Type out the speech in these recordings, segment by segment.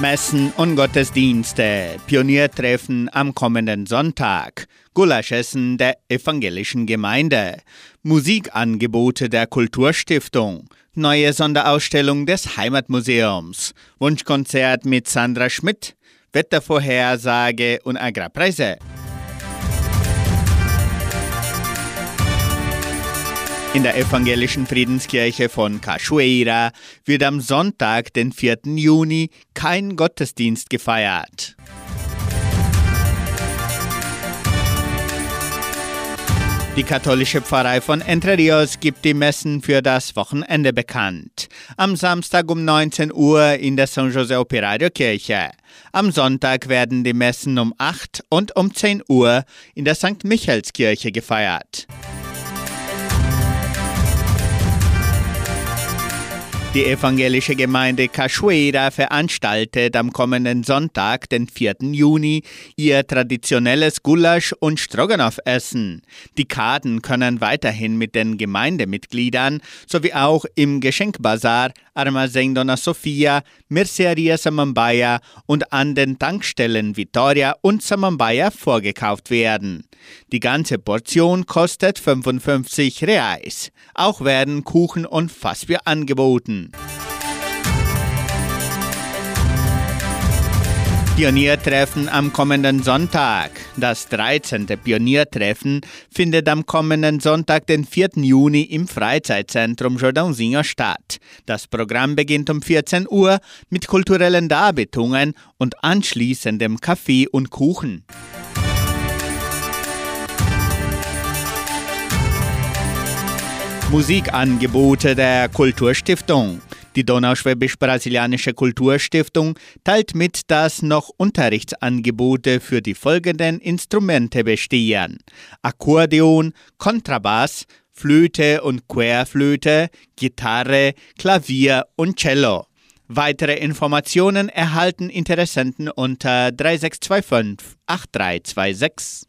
Messen und Gottesdienste, Pioniertreffen am kommenden Sonntag, Gulaschessen der evangelischen Gemeinde, Musikangebote der Kulturstiftung, neue Sonderausstellung des Heimatmuseums, Wunschkonzert mit Sandra Schmidt, Wettervorhersage und Agrarpreise. In der evangelischen Friedenskirche von Cachoeira wird am Sonntag, den 4. Juni, kein Gottesdienst gefeiert. Die katholische Pfarrei von Entre Rios gibt die Messen für das Wochenende bekannt. Am Samstag um 19 Uhr in der San José Operario Kirche. Am Sonntag werden die Messen um 8 und um 10 Uhr in der St. Michaelskirche gefeiert. Die evangelische Gemeinde Cachoeira veranstaltet am kommenden Sonntag, den 4. Juni, ihr traditionelles Gulasch- und Stroganoff-Essen. Die Karten können weiterhin mit den Gemeindemitgliedern sowie auch im Geschenkbazar Armazém Dona Sofia, Merceria Samambaya und an den Tankstellen Vitoria und Samambaya vorgekauft werden. Die ganze Portion kostet 55 Reais. Auch werden Kuchen und Fassbier angeboten. Pioniertreffen am kommenden Sonntag. Das 13. Pioniertreffen findet am kommenden Sonntag, den 4. Juni, im Freizeitzentrum Jordãozinho statt. Das Programm beginnt um 14 Uhr mit kulturellen Darbietungen und anschließendem Kaffee und Kuchen. Musikangebote der Kulturstiftung. Die Donauschwäbisch-Brasilianische Kulturstiftung teilt mit, dass noch Unterrichtsangebote für die folgenden Instrumente bestehen: Akkordeon, Kontrabass, Flöte und Querflöte, Gitarre, Klavier und Cello. Weitere Informationen erhalten Interessenten unter 3625 8326.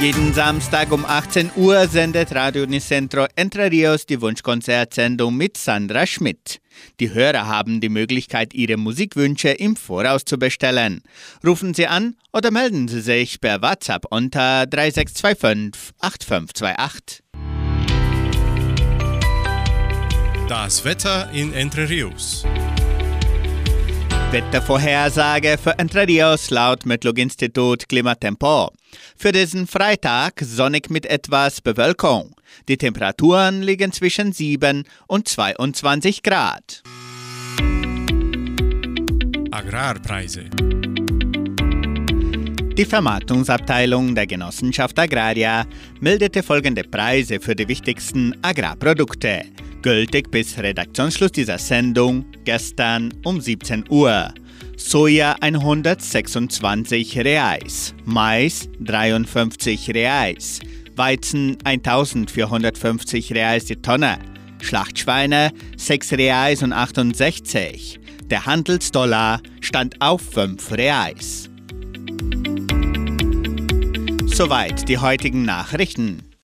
Jeden Samstag um 18 Uhr sendet Radio Nicentro Entre Rios die Wunschkonzertsendung mit Sandra Schmidt. Die Hörer haben die Möglichkeit, ihre Musikwünsche im Voraus zu bestellen. Rufen Sie an oder melden Sie sich per WhatsApp unter 3625 8528. Das Wetter in Entre Rios. Wettervorhersage für Entre Rios laut Metlog-Institut Klimatempo. Für diesen Freitag sonnig mit etwas Bewölkung. Die Temperaturen liegen zwischen 7 und 22 Grad. Agrarpreise. Die Vermarktungsabteilung der Genossenschaft Agraria meldete folgende Preise für die wichtigsten Agrarprodukte, gültig bis Redaktionsschluss dieser Sendung gestern um 17 Uhr. Soja 126 Reais, Mais 53 Reais, Weizen 1450 Reais die Tonne, Schlachtschweine 6 Reais und 68. Der Handelsdollar stand auf 5 Reais. Soweit die heutigen Nachrichten.